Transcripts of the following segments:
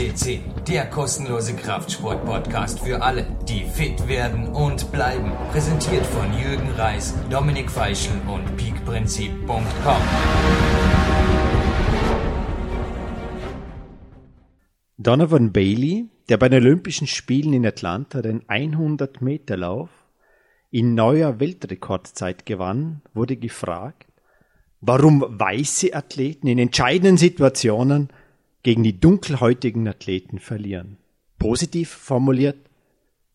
CC, der kostenlose Kraftsport-Podcast für alle, die fit werden und bleiben. Präsentiert von Jürgen Reis, Dominik Feischl und peakprinzip.com. Donovan Bailey, der bei den Olympischen Spielen in Atlanta den 100-Meter-Lauf in neuer Weltrekordzeit gewann, wurde gefragt, warum weiße Athleten in entscheidenden Situationen gegen die dunkelhäutigen Athleten verlieren. Positiv formuliert,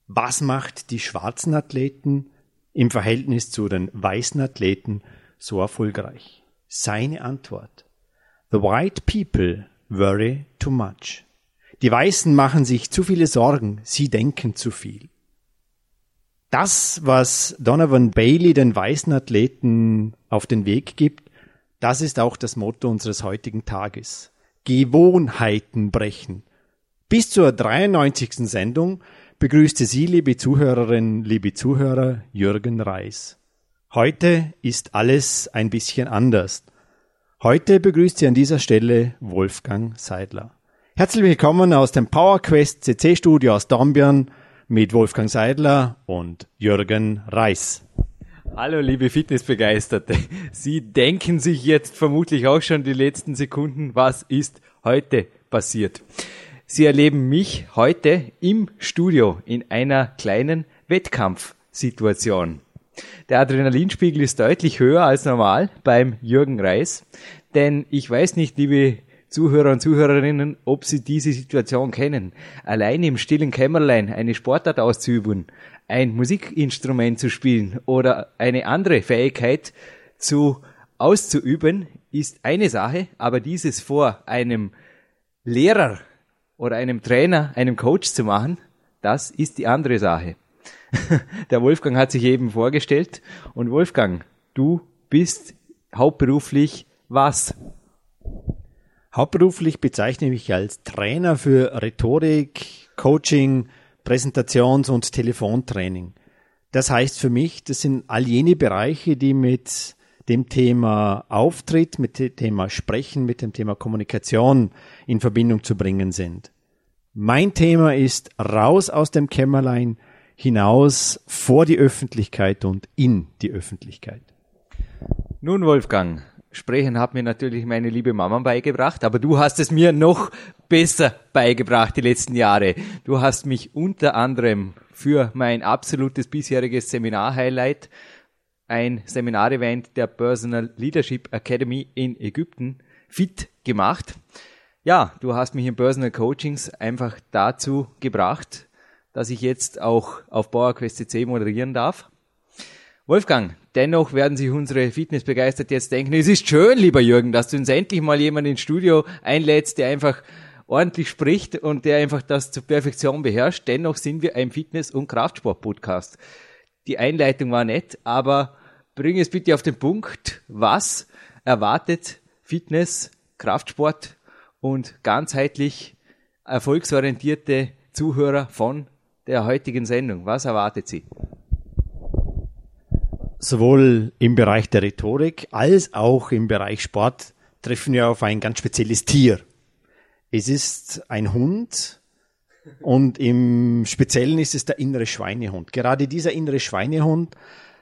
was macht die schwarzen Athleten im Verhältnis zu den weißen Athleten so erfolgreich? Seine Antwort. The white people worry too much. Die Weißen machen sich zu viele Sorgen, sie denken zu viel. Das, was Donovan Bailey den weißen Athleten auf den Weg gibt, das ist auch das Motto unseres heutigen Tages. Gewohnheiten brechen. Bis zur 93. Sendung begrüßte Sie, liebe Zuhörerinnen, liebe Zuhörer, Jürgen Reis. Heute ist alles ein bisschen anders. Heute begrüßt Sie an dieser Stelle Wolfgang Seidler. Herzlich willkommen aus dem PowerQuest CC Studio aus Dornbirn mit Wolfgang Seidler und Jürgen Reis. Hallo, liebe Fitnessbegeisterte. Sie denken sich jetzt vermutlich auch schon die letzten Sekunden, was ist heute passiert. Sie erleben mich heute im Studio in einer kleinen Wettkampfsituation. Der Adrenalinspiegel ist deutlich höher als normal beim Jürgen Reis, denn ich weiß nicht, liebe Zuhörer und Zuhörerinnen, ob Sie diese Situation kennen. Allein im stillen Kämmerlein eine Sportart auszuüben, ein Musikinstrument zu spielen oder eine andere Fähigkeit zu auszuüben, ist eine Sache, aber dieses vor einem Lehrer oder einem Trainer, einem Coach zu machen, das ist die andere Sache. Der Wolfgang hat sich eben vorgestellt und Wolfgang, du bist hauptberuflich was? Hauptberuflich bezeichne ich mich als Trainer für Rhetorik, Coaching, Präsentations- und Telefontraining. Das heißt für mich, das sind all jene Bereiche, die mit dem Thema Auftritt, mit dem Thema Sprechen, mit dem Thema Kommunikation in Verbindung zu bringen sind. Mein Thema ist raus aus dem Kämmerlein, hinaus vor die Öffentlichkeit und in die Öffentlichkeit. Nun, Wolfgang, Sprechen hat mir natürlich meine liebe Mama beigebracht, aber du hast es mir noch besser beigebracht die letzten Jahre. Du hast mich unter anderem für mein absolutes bisheriges Seminar-Highlight, ein Seminarevent der Personal Leadership Academy in Ägypten, fit gemacht. Ja, du hast mich in Personal Coachings einfach dazu gebracht, dass ich jetzt auch auf PowerQuest CC moderieren darf. Wolfgang, dennoch werden sich unsere Fitnessbegeisterte jetzt denken, es ist schön, lieber Jürgen, dass du uns endlich mal jemanden ins Studio einlädst, der einfach ordentlich spricht und der einfach das zur Perfektion beherrscht. Dennoch sind wir ein Fitness- und Kraftsport-Podcast. Die Einleitung war nett, aber bring es bitte auf den Punkt. Was erwartet Fitness, Kraftsport und ganzheitlich erfolgsorientierte Zuhörer von der heutigen Sendung? Was erwartet sie? Sowohl im Bereich der Rhetorik als auch im Bereich Sport treffen wir auf ein ganz spezielles Tier. Es ist ein Hund und im Speziellen ist es der innere Schweinehund. Gerade dieser innere Schweinehund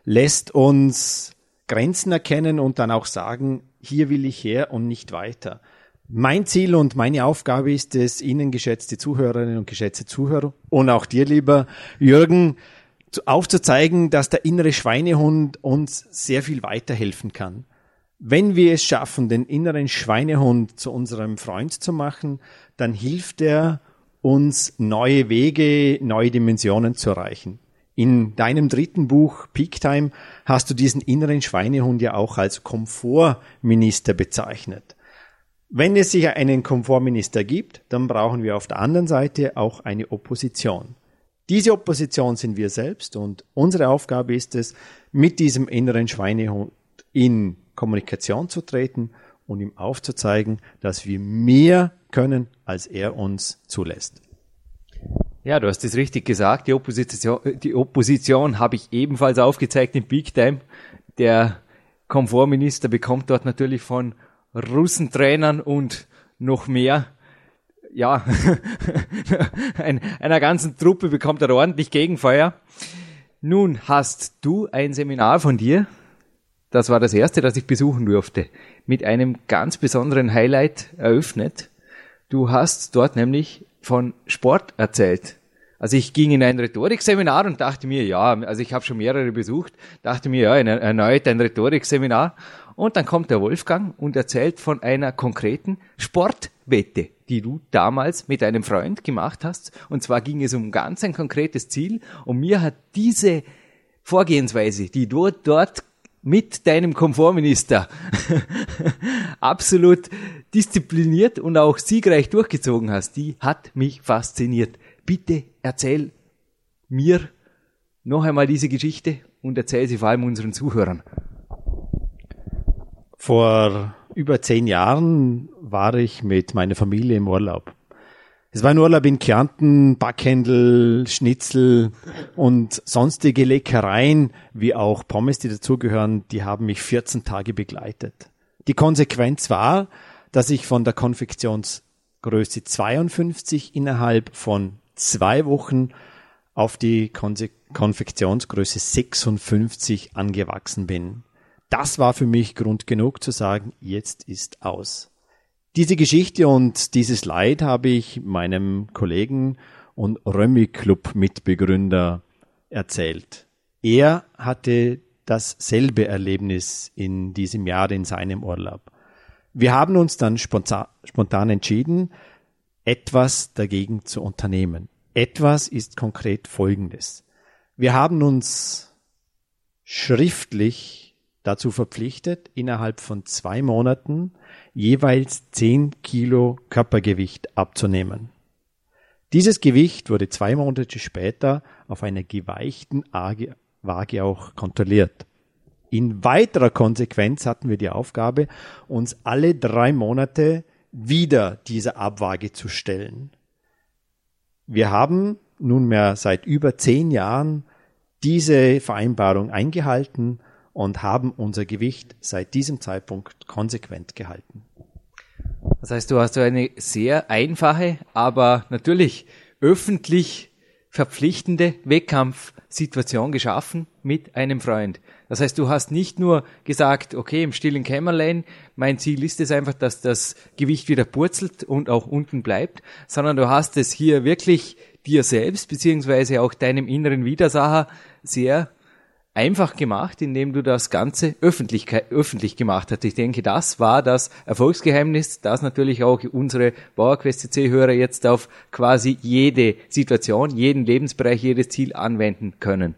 lässt uns Grenzen erkennen und dann auch sagen, hier will ich her und nicht weiter. Mein Ziel und meine Aufgabe ist es, Ihnen, geschätzte Zuhörerinnen und geschätzte Zuhörer und auch dir, lieber Jürgen, aufzuzeigen, dass der innere Schweinehund uns sehr viel weiterhelfen kann. Wenn wir es schaffen, den inneren Schweinehund zu unserem Freund zu machen, dann hilft er uns neue Wege, neue Dimensionen zu erreichen. In deinem dritten Buch Peak Time hast du diesen inneren Schweinehund ja auch als Komfortminister bezeichnet. Wenn es sich einen Komfortminister gibt, dann brauchen wir auf der anderen Seite auch eine Opposition. Diese Opposition sind wir selbst und unsere Aufgabe ist es, mit diesem inneren Schweinehund in Kommunikation zu treten und ihm aufzuzeigen, dass wir mehr können, als er uns zulässt. Ja, du hast es richtig gesagt. Die Opposition, die Opposition habe ich ebenfalls aufgezeigt im Big Time. Der Komfortminister bekommt dort natürlich von Russentrainern und noch mehr ja, ein, einer ganzen Truppe bekommt er ordentlich Gegenfeuer. Nun hast du ein Seminar von dir, das war das erste, das ich besuchen durfte, mit einem ganz besonderen Highlight eröffnet. Du hast dort nämlich von Sport erzählt. Also ich ging in ein Rhetorikseminar und dachte mir, ja, also ich habe schon mehrere besucht, dachte mir, ja, erneut ein Rhetorikseminar. Und dann kommt der Wolfgang und erzählt von einer konkreten Sportwette, die du damals mit einem Freund gemacht hast. Und zwar ging es um ganz ein konkretes Ziel. Und mir hat diese Vorgehensweise, die du dort mit deinem Komfortminister absolut diszipliniert und auch siegreich durchgezogen hast, die hat mich fasziniert. Bitte erzähl mir noch einmal diese Geschichte und erzähl sie vor allem unseren Zuhörern. Vor über zehn Jahren war ich mit meiner Familie im Urlaub. Es war ein Urlaub in Kärnten, Backhändel, Schnitzel und sonstige Leckereien, wie auch Pommes, die dazugehören, die haben mich 14 Tage begleitet. Die Konsequenz war, dass ich von der Konfektionsgröße 52 innerhalb von zwei Wochen auf die Konfektionsgröße 56 angewachsen bin. Das war für mich Grund genug zu sagen, jetzt ist aus. Diese Geschichte und dieses Leid habe ich meinem Kollegen und Römi Club Mitbegründer erzählt. Er hatte dasselbe Erlebnis in diesem Jahr in seinem Urlaub. Wir haben uns dann spontan entschieden, etwas dagegen zu unternehmen. Etwas ist konkret Folgendes. Wir haben uns schriftlich dazu verpflichtet, innerhalb von zwei Monaten jeweils 10 Kilo Körpergewicht abzunehmen. Dieses Gewicht wurde zwei Monate später auf einer geweichten Waage auch kontrolliert. In weiterer Konsequenz hatten wir die Aufgabe, uns alle drei Monate wieder dieser Abwaage zu stellen. Wir haben nunmehr seit über zehn Jahren diese Vereinbarung eingehalten und haben unser Gewicht seit diesem Zeitpunkt konsequent gehalten. Das heißt, du hast eine sehr einfache, aber natürlich öffentlich verpflichtende Wettkampfsituation geschaffen mit einem Freund. Das heißt, du hast nicht nur gesagt, okay, im stillen Kämmerlein, mein Ziel ist es einfach, dass das Gewicht wieder purzelt und auch unten bleibt, sondern du hast es hier wirklich dir selbst, beziehungsweise auch deinem inneren Widersacher sehr einfach gemacht, indem du das Ganze öffentlich, öffentlich gemacht hast. Ich denke, das war das Erfolgsgeheimnis, das natürlich auch unsere PowerQuest CC-Hörer jetzt auf quasi jede Situation, jeden Lebensbereich, jedes Ziel anwenden können.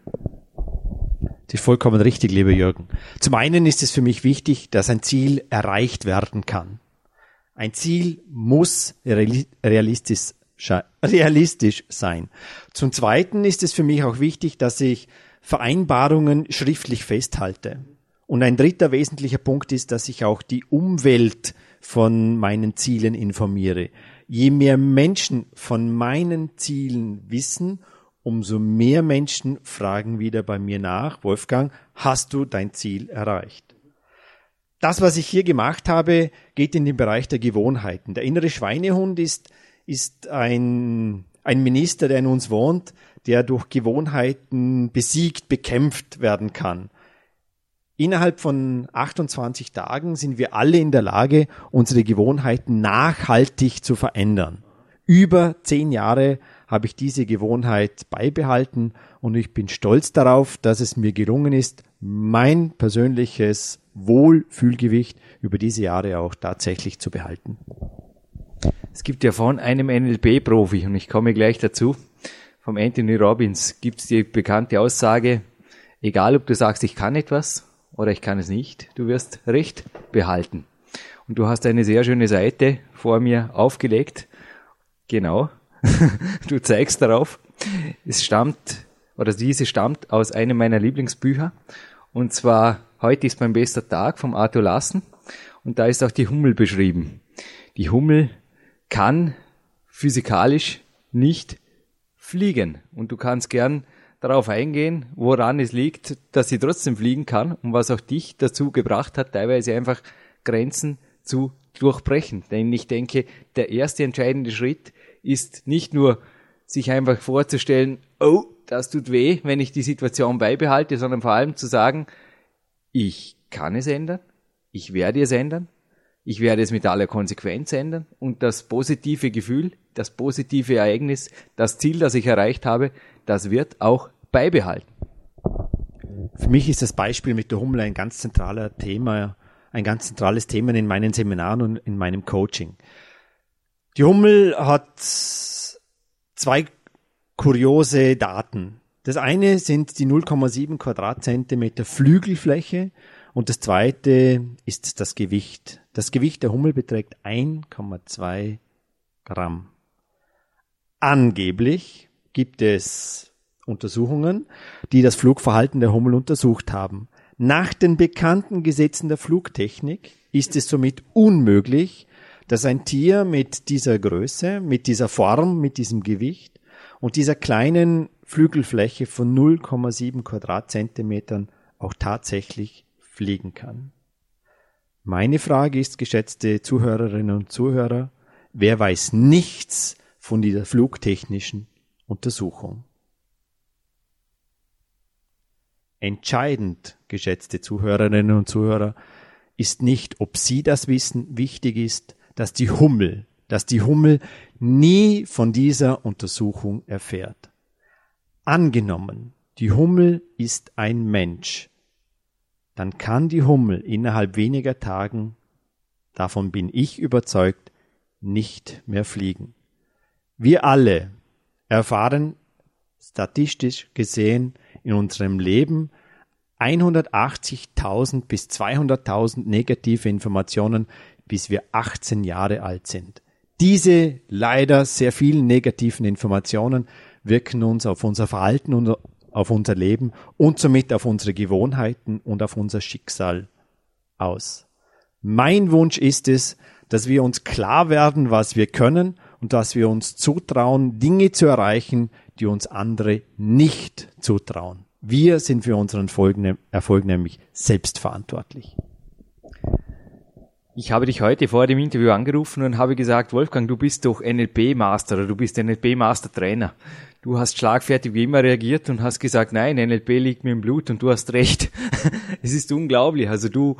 Das ist vollkommen richtig, lieber Jürgen. Zum einen ist es für mich wichtig, dass ein Ziel erreicht werden kann. Ein Ziel muss realistisch, realistisch sein. Zum zweiten ist es für mich auch wichtig, dass ich Vereinbarungen schriftlich festhalte. Und ein dritter wesentlicher Punkt ist, dass ich auch die Umwelt von meinen Zielen informiere. Je mehr Menschen von meinen Zielen wissen, umso mehr Menschen fragen wieder bei mir nach, Wolfgang, hast du dein Ziel erreicht? Das, was ich hier gemacht habe, geht in den Bereich der Gewohnheiten. Der innere Schweinehund ist, ist ein, ein Minister, der in uns wohnt, der durch Gewohnheiten besiegt, bekämpft werden kann. Innerhalb von 28 Tagen sind wir alle in der Lage, unsere Gewohnheiten nachhaltig zu verändern. Über zehn Jahre habe ich diese Gewohnheit beibehalten und ich bin stolz darauf, dass es mir gelungen ist, mein persönliches Wohlfühlgewicht über diese Jahre auch tatsächlich zu behalten. Es gibt ja von einem NLP-Profi, und ich komme gleich dazu, vom Anthony Robbins gibt es die bekannte Aussage, egal ob du sagst, ich kann etwas oder ich kann es nicht, du wirst Recht behalten. Und du hast eine sehr schöne Seite vor mir aufgelegt. Genau. du zeigst darauf. Es stammt, oder diese stammt aus einem meiner Lieblingsbücher. Und zwar, heute ist mein bester Tag vom Arthur Lassen. Und da ist auch die Hummel beschrieben. Die Hummel kann physikalisch nicht fliegen. Und du kannst gern darauf eingehen, woran es liegt, dass sie trotzdem fliegen kann und was auch dich dazu gebracht hat, teilweise einfach Grenzen zu durchbrechen. Denn ich denke, der erste entscheidende Schritt ist nicht nur, sich einfach vorzustellen, oh, das tut weh, wenn ich die Situation beibehalte, sondern vor allem zu sagen, ich kann es ändern, ich werde es ändern, ich werde es mit aller Konsequenz ändern und das positive Gefühl, das positive Ereignis, das Ziel, das ich erreicht habe, das wird auch beibehalten. Für mich ist das Beispiel mit der Hummel ein ganz zentraler Thema, ein ganz zentrales Thema in meinen Seminaren und in meinem Coaching. Die Hummel hat zwei kuriose Daten. Das eine sind die 0,7 Quadratzentimeter Flügelfläche und das zweite ist das Gewicht. Das Gewicht der Hummel beträgt 1,2 Gramm. Angeblich gibt es Untersuchungen, die das Flugverhalten der Hummel untersucht haben. Nach den bekannten Gesetzen der Flugtechnik ist es somit unmöglich, dass ein Tier mit dieser Größe, mit dieser Form, mit diesem Gewicht und dieser kleinen Flügelfläche von 0,7 Quadratzentimetern auch tatsächlich fliegen kann. Meine Frage ist, geschätzte Zuhörerinnen und Zuhörer, wer weiß nichts von dieser flugtechnischen Untersuchung? Entscheidend, geschätzte Zuhörerinnen und Zuhörer, ist nicht, ob Sie das wissen, wichtig ist, dass die Hummel, dass die Hummel nie von dieser Untersuchung erfährt. Angenommen, die Hummel ist ein Mensch, dann kann die Hummel innerhalb weniger Tagen, davon bin ich überzeugt, nicht mehr fliegen. Wir alle erfahren statistisch gesehen in unserem Leben 180.000 bis 200.000 negative Informationen bis wir 18 Jahre alt sind. Diese leider sehr vielen negativen Informationen wirken uns auf unser Verhalten und auf unser Leben und somit auf unsere Gewohnheiten und auf unser Schicksal aus. Mein Wunsch ist es, dass wir uns klar werden, was wir können und dass wir uns zutrauen, Dinge zu erreichen, die uns andere nicht zutrauen. Wir sind für unseren Erfolg nämlich selbstverantwortlich. Ich habe dich heute vor dem Interview angerufen und habe gesagt, Wolfgang, du bist doch NLP-Master oder du bist NLP-Master-Trainer. Du hast schlagfertig wie immer reagiert und hast gesagt, nein, NLP liegt mir im Blut und du hast recht. es ist unglaublich. Also du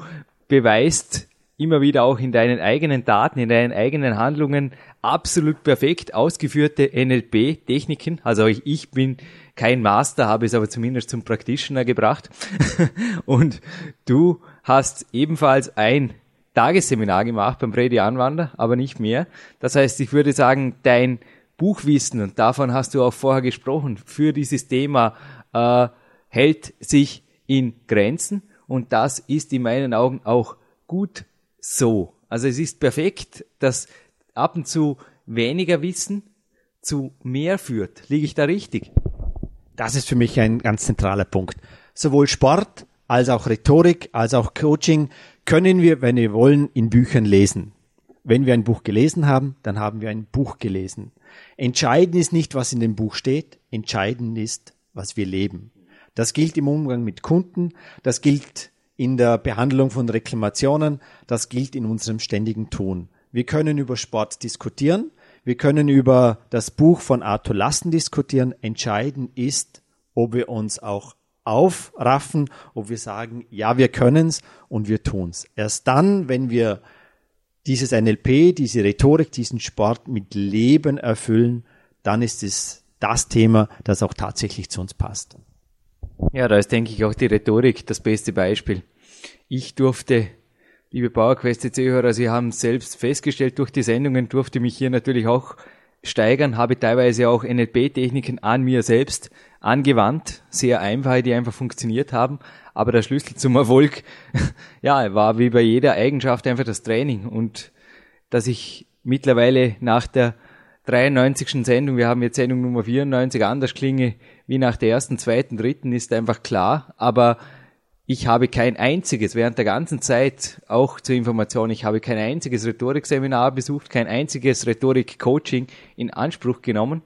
beweist immer wieder auch in deinen eigenen Daten, in deinen eigenen Handlungen absolut perfekt ausgeführte NLP-Techniken. Also ich, ich bin kein Master, habe es aber zumindest zum Practitioner gebracht. und du hast ebenfalls ein Tagesseminar gemacht beim Brady Anwander, aber nicht mehr. Das heißt, ich würde sagen, dein Buchwissen, und davon hast du auch vorher gesprochen, für dieses Thema äh, hält sich in Grenzen und das ist in meinen Augen auch gut so. Also es ist perfekt, dass ab und zu weniger Wissen zu mehr führt. Liege ich da richtig? Das ist für mich ein ganz zentraler Punkt. Sowohl Sport als auch Rhetorik, als auch Coaching können wir, wenn wir wollen, in Büchern lesen. Wenn wir ein Buch gelesen haben, dann haben wir ein Buch gelesen. Entscheidend ist nicht, was in dem Buch steht, entscheidend ist, was wir leben. Das gilt im Umgang mit Kunden, das gilt in der Behandlung von Reklamationen, das gilt in unserem ständigen Tun. Wir können über Sport diskutieren, wir können über das Buch von Arthur Lassen diskutieren. Entscheidend ist, ob wir uns auch aufraffen, ob wir sagen, ja, wir können's und wir tun's. Erst dann, wenn wir dieses NLP, diese Rhetorik, diesen Sport mit Leben erfüllen, dann ist es das Thema, das auch tatsächlich zu uns passt. Ja, da ist, denke ich, auch die Rhetorik das beste Beispiel. Ich durfte, liebe PowerQuest-Zuhörer, Sie haben selbst festgestellt, durch die Sendungen durfte mich hier natürlich auch steigern, habe teilweise auch NLP-Techniken an mir selbst angewandt, sehr einfache, die einfach funktioniert haben. Aber der Schlüssel zum Erfolg, ja, war wie bei jeder Eigenschaft einfach das Training und dass ich mittlerweile nach der 93. Sendung, wir haben jetzt Sendung Nummer 94, anders klinge wie nach der ersten, zweiten, dritten, ist einfach klar. Aber ich habe kein einziges, während der ganzen Zeit, auch zur Information, ich habe kein einziges Rhetorikseminar besucht, kein einziges Rhetorik-Coaching in Anspruch genommen.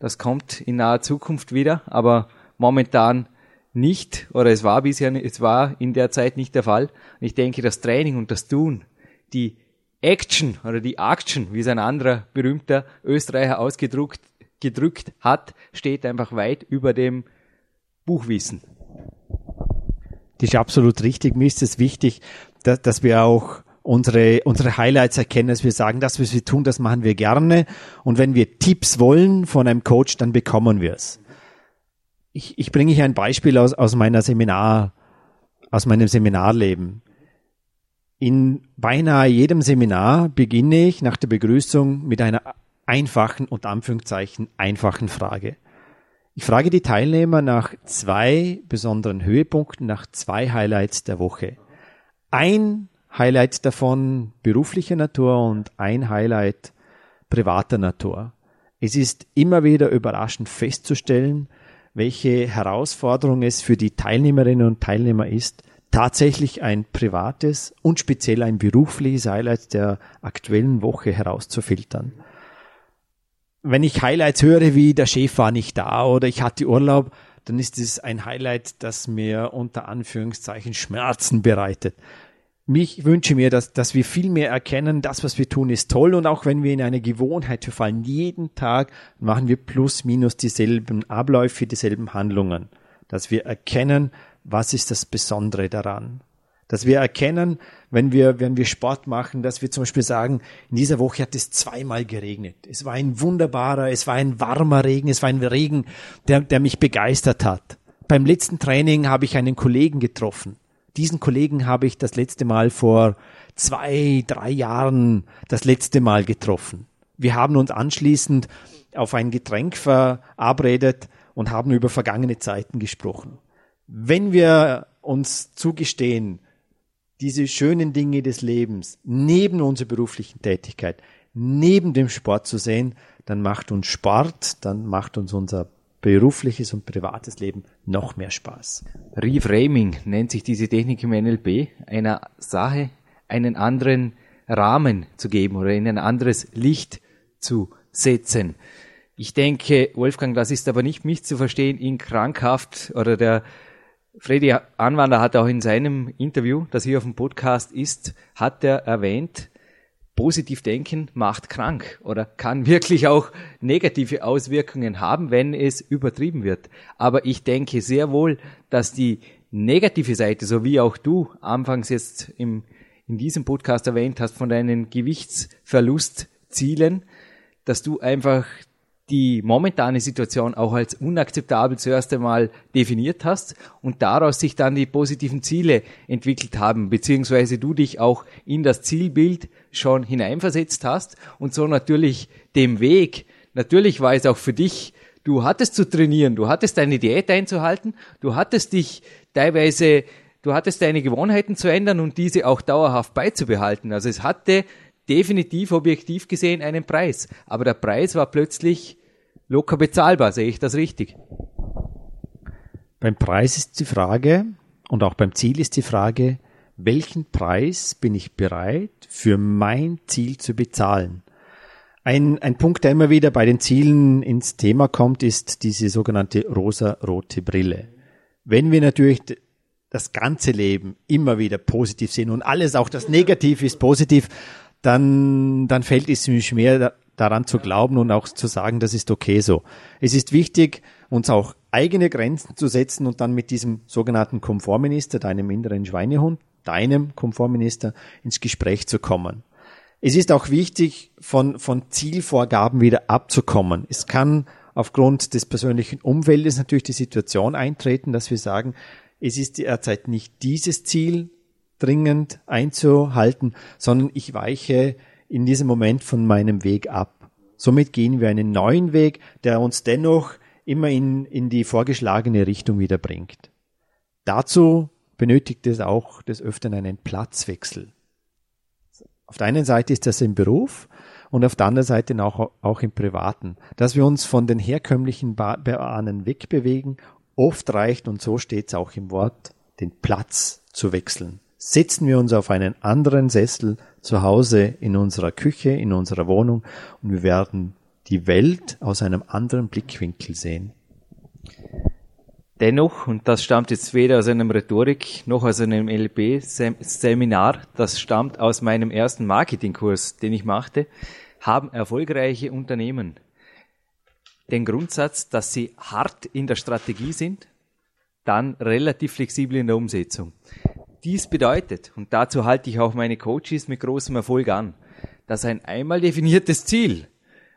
Das kommt in naher Zukunft wieder, aber momentan nicht, oder es war bisher, es war in der Zeit nicht der Fall. Ich denke, das Training und das Tun, die Action oder die Action, wie es ein anderer berühmter Österreicher ausgedrückt gedrückt hat, steht einfach weit über dem Buchwissen. Das ist absolut richtig. Mir ist es wichtig, dass, dass wir auch unsere, unsere Highlights erkennen, dass wir sagen, das, was wir tun, das machen wir gerne. Und wenn wir Tipps wollen von einem Coach, dann bekommen wir es. Ich, ich bringe hier ein Beispiel aus, aus meiner Seminar, aus meinem Seminarleben. In beinahe jedem Seminar beginne ich nach der Begrüßung mit einer einfachen und Anführungszeichen einfachen Frage. Ich frage die Teilnehmer nach zwei besonderen Höhepunkten, nach zwei Highlights der Woche. Ein Highlight davon beruflicher Natur und ein Highlight privater Natur. Es ist immer wieder überraschend festzustellen, welche Herausforderung es für die Teilnehmerinnen und Teilnehmer ist, tatsächlich ein privates und speziell ein berufliches Highlight der aktuellen Woche herauszufiltern. Wenn ich Highlights höre, wie der Chef war nicht da oder ich hatte Urlaub, dann ist es ein Highlight, das mir unter Anführungszeichen Schmerzen bereitet mich wünsche mir, dass, dass wir viel mehr erkennen, das, was wir tun, ist toll. Und auch wenn wir in eine Gewohnheit verfallen, jeden Tag machen wir plus minus dieselben Abläufe, dieselben Handlungen. Dass wir erkennen, was ist das Besondere daran. Dass wir erkennen, wenn wir, wenn wir Sport machen, dass wir zum Beispiel sagen, in dieser Woche hat es zweimal geregnet. Es war ein wunderbarer, es war ein warmer Regen, es war ein Regen, der, der mich begeistert hat. Beim letzten Training habe ich einen Kollegen getroffen diesen Kollegen habe ich das letzte Mal vor zwei, drei Jahren das letzte Mal getroffen. Wir haben uns anschließend auf ein Getränk verabredet und haben über vergangene Zeiten gesprochen. Wenn wir uns zugestehen, diese schönen Dinge des Lebens neben unserer beruflichen Tätigkeit, neben dem Sport zu sehen, dann macht uns Sport, dann macht uns unser berufliches und privates Leben noch mehr Spaß. Reframing nennt sich diese Technik im NLP, einer Sache einen anderen Rahmen zu geben oder in ein anderes Licht zu setzen. Ich denke, Wolfgang, das ist aber nicht mich zu verstehen in krankhaft oder der Freddy Anwander hat auch in seinem Interview, das hier auf dem Podcast ist, hat er erwähnt, positiv denken macht krank oder kann wirklich auch negative Auswirkungen haben, wenn es übertrieben wird. Aber ich denke sehr wohl, dass die negative Seite, so wie auch du anfangs jetzt im, in diesem Podcast erwähnt hast, von deinen Gewichtsverlustzielen, dass du einfach die momentane Situation auch als unakzeptabel zuerst einmal definiert hast und daraus sich dann die positiven Ziele entwickelt haben, beziehungsweise du dich auch in das Zielbild schon hineinversetzt hast und so natürlich dem Weg, natürlich war es auch für dich, du hattest zu trainieren, du hattest deine Diät einzuhalten, du hattest dich teilweise, du hattest deine Gewohnheiten zu ändern und diese auch dauerhaft beizubehalten. Also es hatte definitiv objektiv gesehen einen Preis. Aber der Preis war plötzlich locker bezahlbar, sehe ich das richtig? Beim Preis ist die Frage und auch beim Ziel ist die Frage, welchen Preis bin ich bereit für mein Ziel zu bezahlen? Ein, ein Punkt, der immer wieder bei den Zielen ins Thema kommt, ist diese sogenannte rosa-rote Brille. Wenn wir natürlich das ganze Leben immer wieder positiv sehen und alles, auch das Negative ist positiv, dann, dann fällt es mir schwer, daran zu glauben und auch zu sagen, das ist okay so. Es ist wichtig, uns auch eigene Grenzen zu setzen und dann mit diesem sogenannten Komfortminister, deinem inneren Schweinehund, deinem Komfortminister ins Gespräch zu kommen. Es ist auch wichtig, von, von Zielvorgaben wieder abzukommen. Es kann aufgrund des persönlichen Umfeldes natürlich die Situation eintreten, dass wir sagen, es ist derzeit nicht dieses Ziel dringend einzuhalten, sondern ich weiche in diesem Moment von meinem Weg ab. Somit gehen wir einen neuen Weg, der uns dennoch immer in, in die vorgeschlagene Richtung wieder bringt. Dazu benötigt es auch des Öfteren einen Platzwechsel. Auf der einen Seite ist das im Beruf und auf der anderen Seite auch, auch im Privaten. Dass wir uns von den herkömmlichen Bahnen wegbewegen, oft reicht, und so steht es auch im Wort, den Platz zu wechseln setzen wir uns auf einen anderen Sessel zu Hause in unserer Küche, in unserer Wohnung und wir werden die Welt aus einem anderen Blickwinkel sehen. Dennoch, und das stammt jetzt weder aus einem Rhetorik noch aus einem LP-Seminar, das stammt aus meinem ersten Marketingkurs, den ich machte, haben erfolgreiche Unternehmen den Grundsatz, dass sie hart in der Strategie sind, dann relativ flexibel in der Umsetzung. Dies bedeutet, und dazu halte ich auch meine Coaches mit großem Erfolg an, dass ein einmal definiertes Ziel,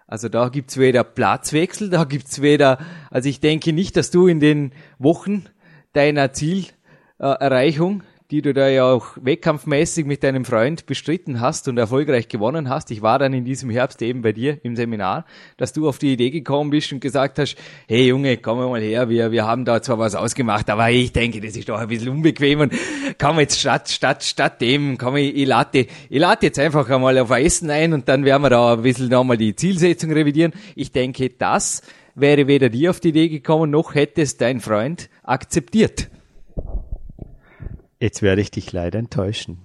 also da gibt's weder Platzwechsel, da gibt's weder, also ich denke nicht, dass du in den Wochen deiner Zielerreichung die du da ja auch wettkampfmäßig mit deinem Freund bestritten hast und erfolgreich gewonnen hast. Ich war dann in diesem Herbst eben bei dir im Seminar, dass du auf die Idee gekommen bist und gesagt hast, hey Junge, komm mal her, wir, wir haben da zwar was ausgemacht, aber ich denke, das ist doch ein bisschen unbequem und komm jetzt statt, statt, statt dem, komm ich, ich lade, ich lade jetzt einfach einmal auf Essen ein und dann werden wir da ein bisschen nochmal die Zielsetzung revidieren. Ich denke, das wäre weder dir auf die Idee gekommen, noch hätte es dein Freund akzeptiert. Jetzt werde ich dich leider enttäuschen.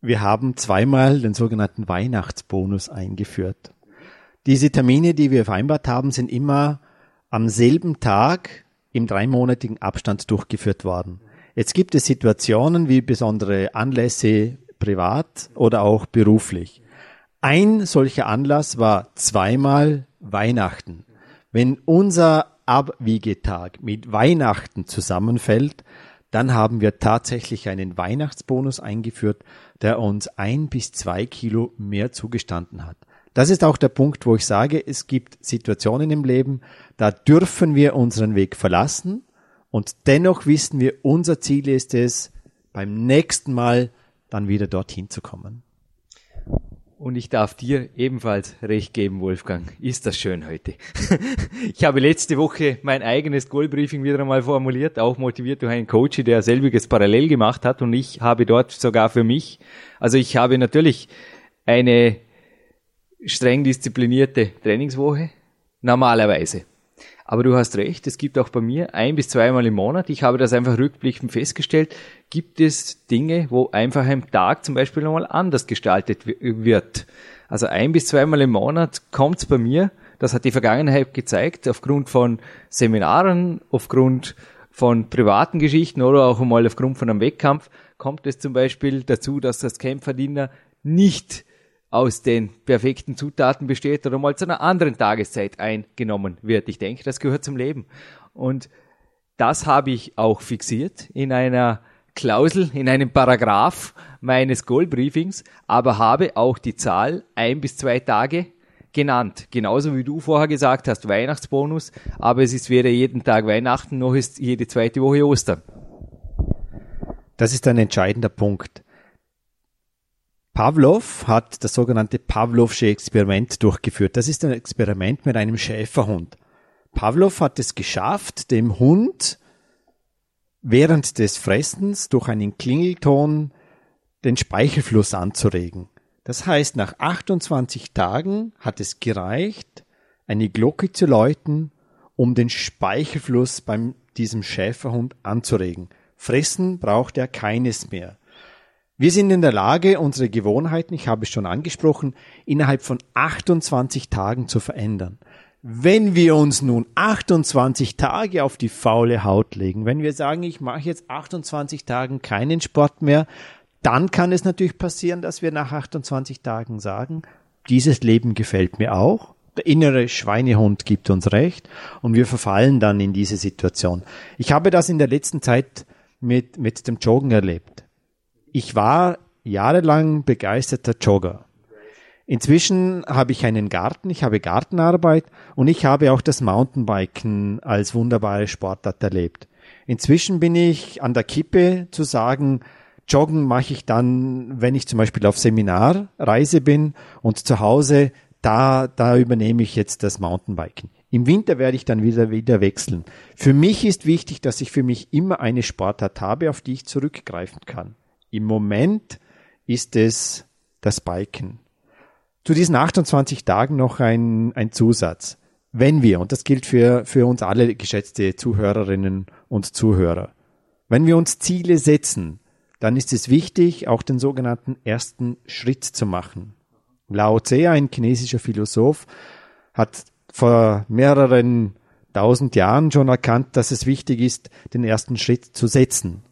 Wir haben zweimal den sogenannten Weihnachtsbonus eingeführt. Diese Termine, die wir vereinbart haben, sind immer am selben Tag im dreimonatigen Abstand durchgeführt worden. Jetzt gibt es Situationen wie besondere Anlässe privat oder auch beruflich. Ein solcher Anlass war zweimal Weihnachten. Wenn unser Abwiegetag mit Weihnachten zusammenfällt, dann haben wir tatsächlich einen Weihnachtsbonus eingeführt, der uns ein bis zwei Kilo mehr zugestanden hat. Das ist auch der Punkt, wo ich sage, es gibt Situationen im Leben, da dürfen wir unseren Weg verlassen und dennoch wissen wir, unser Ziel ist es, beim nächsten Mal dann wieder dorthin zu kommen. Und ich darf dir ebenfalls recht geben, Wolfgang. Ist das schön heute. ich habe letzte Woche mein eigenes Goalbriefing wieder einmal formuliert, auch motiviert durch einen Coach, der selbiges parallel gemacht hat und ich habe dort sogar für mich, also ich habe natürlich eine streng disziplinierte Trainingswoche, normalerweise. Aber du hast recht, es gibt auch bei mir ein bis zweimal im Monat, ich habe das einfach rückblickend festgestellt, gibt es Dinge, wo einfach ein Tag zum Beispiel nochmal anders gestaltet wird. Also ein bis zweimal im Monat kommt es bei mir, das hat die Vergangenheit gezeigt, aufgrund von Seminaren, aufgrund von privaten Geschichten oder auch einmal aufgrund von einem Wettkampf, kommt es zum Beispiel dazu, dass das Kämpferdiener nicht aus den perfekten Zutaten besteht oder mal zu einer anderen Tageszeit eingenommen wird. Ich denke, das gehört zum Leben. Und das habe ich auch fixiert in einer Klausel, in einem Paragraph meines Goalbriefings, aber habe auch die Zahl ein bis zwei Tage genannt. Genauso wie du vorher gesagt hast, Weihnachtsbonus, aber es ist weder jeden Tag Weihnachten noch ist jede zweite Woche Ostern. Das ist ein entscheidender Punkt. Pavlov hat das sogenannte Pavlovsche Experiment durchgeführt. Das ist ein Experiment mit einem Schäferhund. Pavlov hat es geschafft, dem Hund während des Fressens durch einen Klingelton den Speichelfluss anzuregen. Das heißt, nach 28 Tagen hat es gereicht, eine Glocke zu läuten, um den Speichelfluss beim diesem Schäferhund anzuregen. Fressen braucht er keines mehr. Wir sind in der Lage, unsere Gewohnheiten, ich habe es schon angesprochen, innerhalb von 28 Tagen zu verändern. Wenn wir uns nun 28 Tage auf die faule Haut legen, wenn wir sagen, ich mache jetzt 28 Tagen keinen Sport mehr, dann kann es natürlich passieren, dass wir nach 28 Tagen sagen, dieses Leben gefällt mir auch, der innere Schweinehund gibt uns recht und wir verfallen dann in diese Situation. Ich habe das in der letzten Zeit mit, mit dem Joggen erlebt ich war jahrelang begeisterter Jogger. Inzwischen habe ich einen Garten, ich habe Gartenarbeit und ich habe auch das Mountainbiken als wunderbare Sportart erlebt. Inzwischen bin ich an der Kippe zu sagen, Joggen mache ich dann, wenn ich zum Beispiel auf Seminarreise bin und zu Hause, da, da übernehme ich jetzt das Mountainbiken. Im Winter werde ich dann wieder, wieder wechseln. Für mich ist wichtig, dass ich für mich immer eine Sportart habe, auf die ich zurückgreifen kann. Im Moment ist es das Biken. Zu diesen 28 Tagen noch ein, ein Zusatz. Wenn wir, und das gilt für, für uns alle geschätzte Zuhörerinnen und Zuhörer, wenn wir uns Ziele setzen, dann ist es wichtig, auch den sogenannten ersten Schritt zu machen. Lao Tse, ein chinesischer Philosoph, hat vor mehreren tausend Jahren schon erkannt, dass es wichtig ist, den ersten Schritt zu setzen.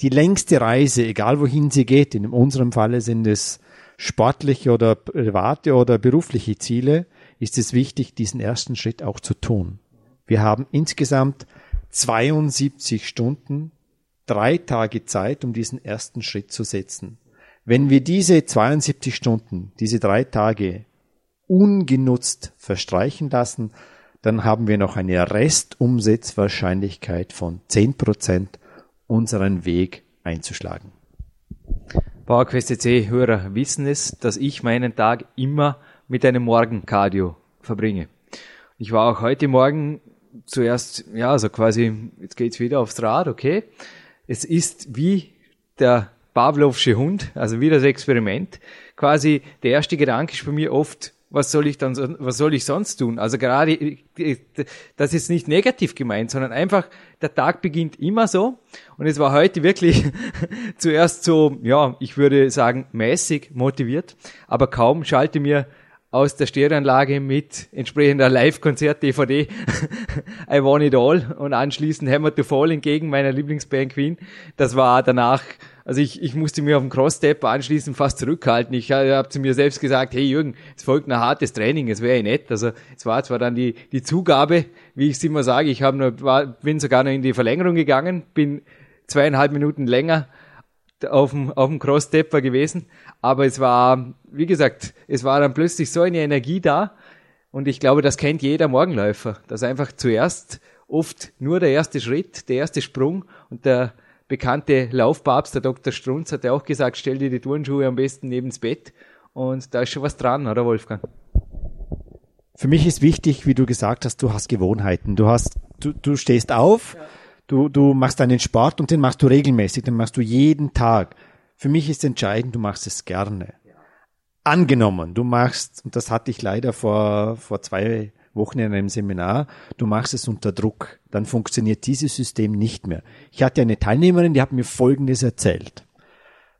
Die längste Reise, egal wohin sie geht, in unserem Falle sind es sportliche oder private oder berufliche Ziele, ist es wichtig, diesen ersten Schritt auch zu tun. Wir haben insgesamt 72 Stunden, drei Tage Zeit, um diesen ersten Schritt zu setzen. Wenn wir diese 72 Stunden, diese drei Tage ungenutzt verstreichen lassen, dann haben wir noch eine Restumsatzwahrscheinlichkeit von 10%, unseren Weg einzuschlagen. PowerQuest CC-Hörer wissen es, dass ich meinen Tag immer mit einem Morgencardio verbringe. Ich war auch heute Morgen zuerst, ja, also quasi, jetzt geht's wieder aufs Rad, okay. Es ist wie der Pavlovsche Hund, also wie das Experiment. Quasi der erste Gedanke ist bei mir oft, was soll ich dann, was soll ich sonst tun? Also gerade, das ist nicht negativ gemeint, sondern einfach, der Tag beginnt immer so. Und es war heute wirklich zuerst so, ja, ich würde sagen, mäßig motiviert, aber kaum schalte mir aus der Stereoanlage mit entsprechender Live-Konzert-DVD I Want It All und anschließend Hammer to Fall entgegen meiner Lieblingsband Queen. Das war danach also ich, ich musste mir auf dem Cross-Step anschließend fast zurückhalten. Ich habe zu mir selbst gesagt, hey Jürgen, es folgt ein hartes Training, es wäre ja nett. Also es war zwar dann die, die Zugabe, wie ich es immer sage, ich hab nur, war, bin sogar noch in die Verlängerung gegangen, bin zweieinhalb Minuten länger auf dem, auf dem Cross-Stepper gewesen. Aber es war, wie gesagt, es war dann plötzlich so eine Energie da. Und ich glaube, das kennt jeder Morgenläufer, dass einfach zuerst oft nur der erste Schritt, der erste Sprung und der bekannte Laufpapst, der Dr. Strunz, hat ja auch gesagt, stell dir die Turnschuhe am besten neben's Bett. Und da ist schon was dran, oder Wolfgang? Für mich ist wichtig, wie du gesagt hast, du hast Gewohnheiten. Du hast, du, du stehst auf, ja. Du, du machst deinen Sport und den machst du regelmäßig, den machst du jeden Tag. Für mich ist entscheidend, du machst es gerne. Angenommen, du machst, und das hatte ich leider vor, vor zwei Wochen in einem Seminar, du machst es unter Druck, dann funktioniert dieses System nicht mehr. Ich hatte eine Teilnehmerin, die hat mir Folgendes erzählt.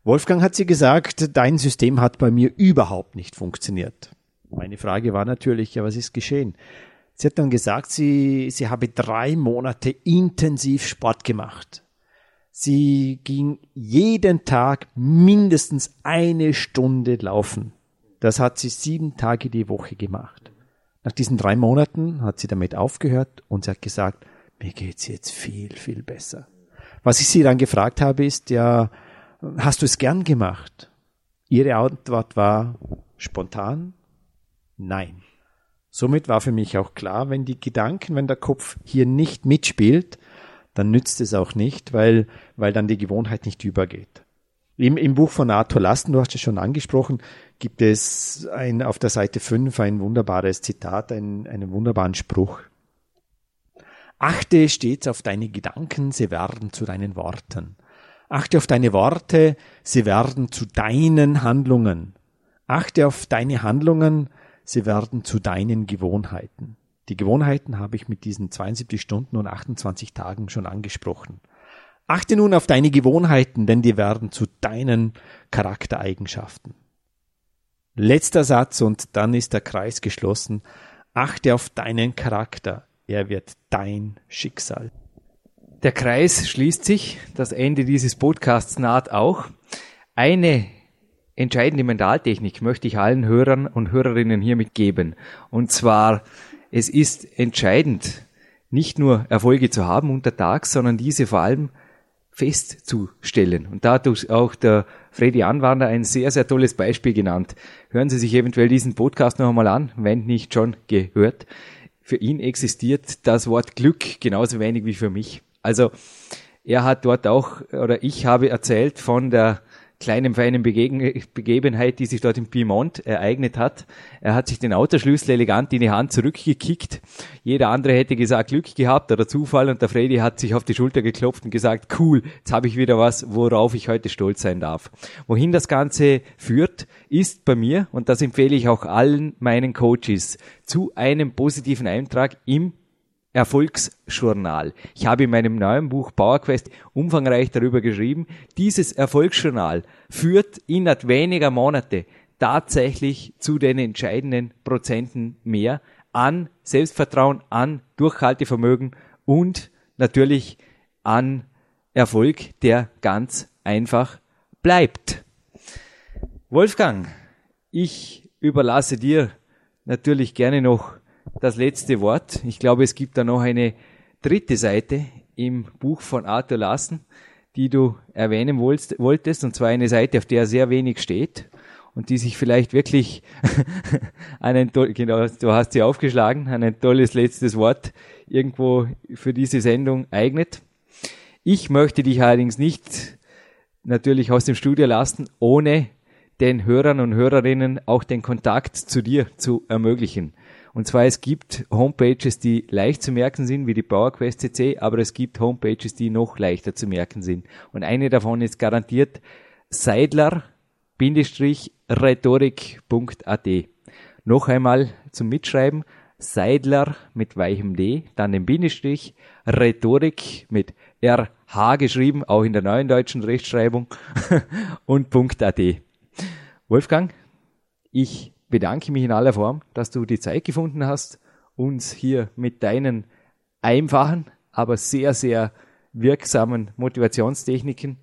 Wolfgang hat sie gesagt, dein System hat bei mir überhaupt nicht funktioniert. Meine Frage war natürlich, ja, was ist geschehen? Sie hat dann gesagt, sie, sie habe drei Monate intensiv Sport gemacht. Sie ging jeden Tag mindestens eine Stunde laufen. Das hat sie sieben Tage die Woche gemacht. Nach diesen drei Monaten hat sie damit aufgehört und sie hat gesagt, mir geht's jetzt viel, viel besser. Was ich sie dann gefragt habe, ist ja, hast du es gern gemacht? Ihre Antwort war spontan, nein. Somit war für mich auch klar, wenn die Gedanken, wenn der Kopf hier nicht mitspielt, dann nützt es auch nicht, weil, weil dann die Gewohnheit nicht übergeht. Im, Im Buch von Arthur Lasten, du hast es schon angesprochen, gibt es ein, auf der Seite 5 ein wunderbares Zitat, ein, einen wunderbaren Spruch. Achte stets auf deine Gedanken, sie werden zu deinen Worten. Achte auf deine Worte, sie werden zu deinen Handlungen. Achte auf deine Handlungen, sie werden zu deinen Gewohnheiten. Die Gewohnheiten habe ich mit diesen 72 Stunden und 28 Tagen schon angesprochen. Achte nun auf deine Gewohnheiten, denn die werden zu deinen Charaktereigenschaften. Letzter Satz und dann ist der Kreis geschlossen. Achte auf deinen Charakter. Er wird dein Schicksal. Der Kreis schließt sich. Das Ende dieses Podcasts naht auch. Eine entscheidende Mentaltechnik möchte ich allen Hörern und Hörerinnen hiermit geben. Und zwar, es ist entscheidend, nicht nur Erfolge zu haben untertags, sondern diese vor allem festzustellen. Und da hat auch der Freddy Anwander ein sehr, sehr tolles Beispiel genannt. Hören Sie sich eventuell diesen Podcast noch einmal an, wenn nicht schon gehört. Für ihn existiert das Wort Glück genauso wenig wie für mich. Also er hat dort auch, oder ich habe erzählt von der kleinen feinen Begebenheit, die sich dort im Piemont ereignet hat. Er hat sich den Autoschlüssel elegant in die Hand zurückgekickt. Jeder andere hätte gesagt Glück gehabt oder Zufall und der Freddy hat sich auf die Schulter geklopft und gesagt, cool, jetzt habe ich wieder was, worauf ich heute stolz sein darf. Wohin das Ganze führt, ist bei mir, und das empfehle ich auch allen meinen Coaches, zu einem positiven Eintrag im Erfolgsjournal. Ich habe in meinem neuen Buch PowerQuest umfangreich darüber geschrieben. Dieses Erfolgsjournal führt innerhalb weniger Monate tatsächlich zu den entscheidenden Prozenten mehr, an Selbstvertrauen, an Durchhaltevermögen und natürlich an Erfolg, der ganz einfach bleibt. Wolfgang, ich überlasse dir natürlich gerne noch das letzte Wort. Ich glaube, es gibt da noch eine dritte Seite im Buch von Arthur Lassen, die du erwähnen wolltest, und zwar eine Seite, auf der sehr wenig steht und die sich vielleicht wirklich an ein genau, du hast sie aufgeschlagen, an ein tolles letztes Wort irgendwo für diese Sendung eignet. Ich möchte dich allerdings nicht natürlich aus dem Studio lassen, ohne den Hörern und Hörerinnen auch den Kontakt zu dir zu ermöglichen. Und zwar es gibt Homepages, die leicht zu merken sind, wie die PowerQuest CC, aber es gibt Homepages, die noch leichter zu merken sind. Und eine davon ist garantiert seidler-rhetorik.at. Noch einmal zum Mitschreiben. Seidler mit weichem D, dann den Bindestrich, Rhetorik mit RH geschrieben, auch in der neuen deutschen Rechtschreibung und .at. Wolfgang, ich bedanke mich in aller Form, dass du die Zeit gefunden hast, uns hier mit deinen einfachen, aber sehr, sehr wirksamen Motivationstechniken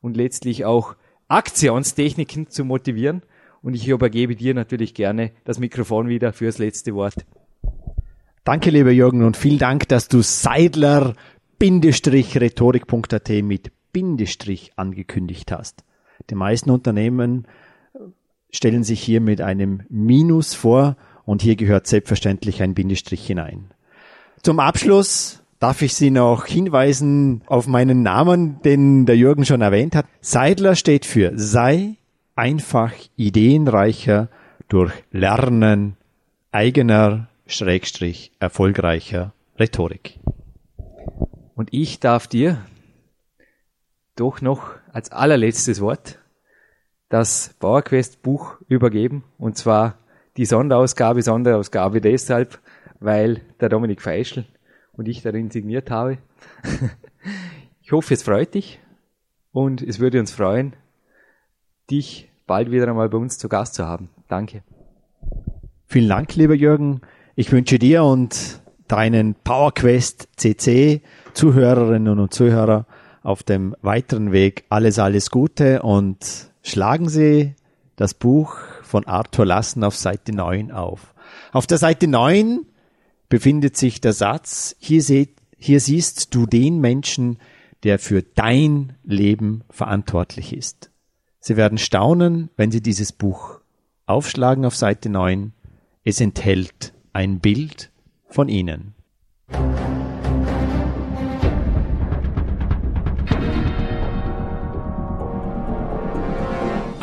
und letztlich auch Aktionstechniken zu motivieren. Und ich übergebe dir natürlich gerne das Mikrofon wieder fürs letzte Wort. Danke, lieber Jürgen, und vielen Dank, dass du Seidler-rhetorik.at mit Bindestrich angekündigt hast. Die meisten Unternehmen stellen sich hier mit einem Minus vor und hier gehört selbstverständlich ein Bindestrich hinein. Zum Abschluss darf ich Sie noch hinweisen auf meinen Namen, den der Jürgen schon erwähnt hat. Seidler steht für sei einfach ideenreicher durch Lernen eigener, schrägstrich erfolgreicher Rhetorik. Und ich darf dir doch noch als allerletztes Wort das PowerQuest Buch übergeben und zwar die Sonderausgabe, Sonderausgabe deshalb, weil der Dominik Feischl und ich darin signiert habe. ich hoffe, es freut dich und es würde uns freuen, dich bald wieder einmal bei uns zu Gast zu haben. Danke. Vielen Dank, lieber Jürgen. Ich wünsche dir und deinen PowerQuest CC Zuhörerinnen und Zuhörer auf dem weiteren Weg alles, alles Gute und Schlagen Sie das Buch von Arthur Lassen auf Seite 9 auf. Auf der Seite 9 befindet sich der Satz, hier, seht, hier siehst du den Menschen, der für dein Leben verantwortlich ist. Sie werden staunen, wenn Sie dieses Buch aufschlagen auf Seite 9. Es enthält ein Bild von Ihnen.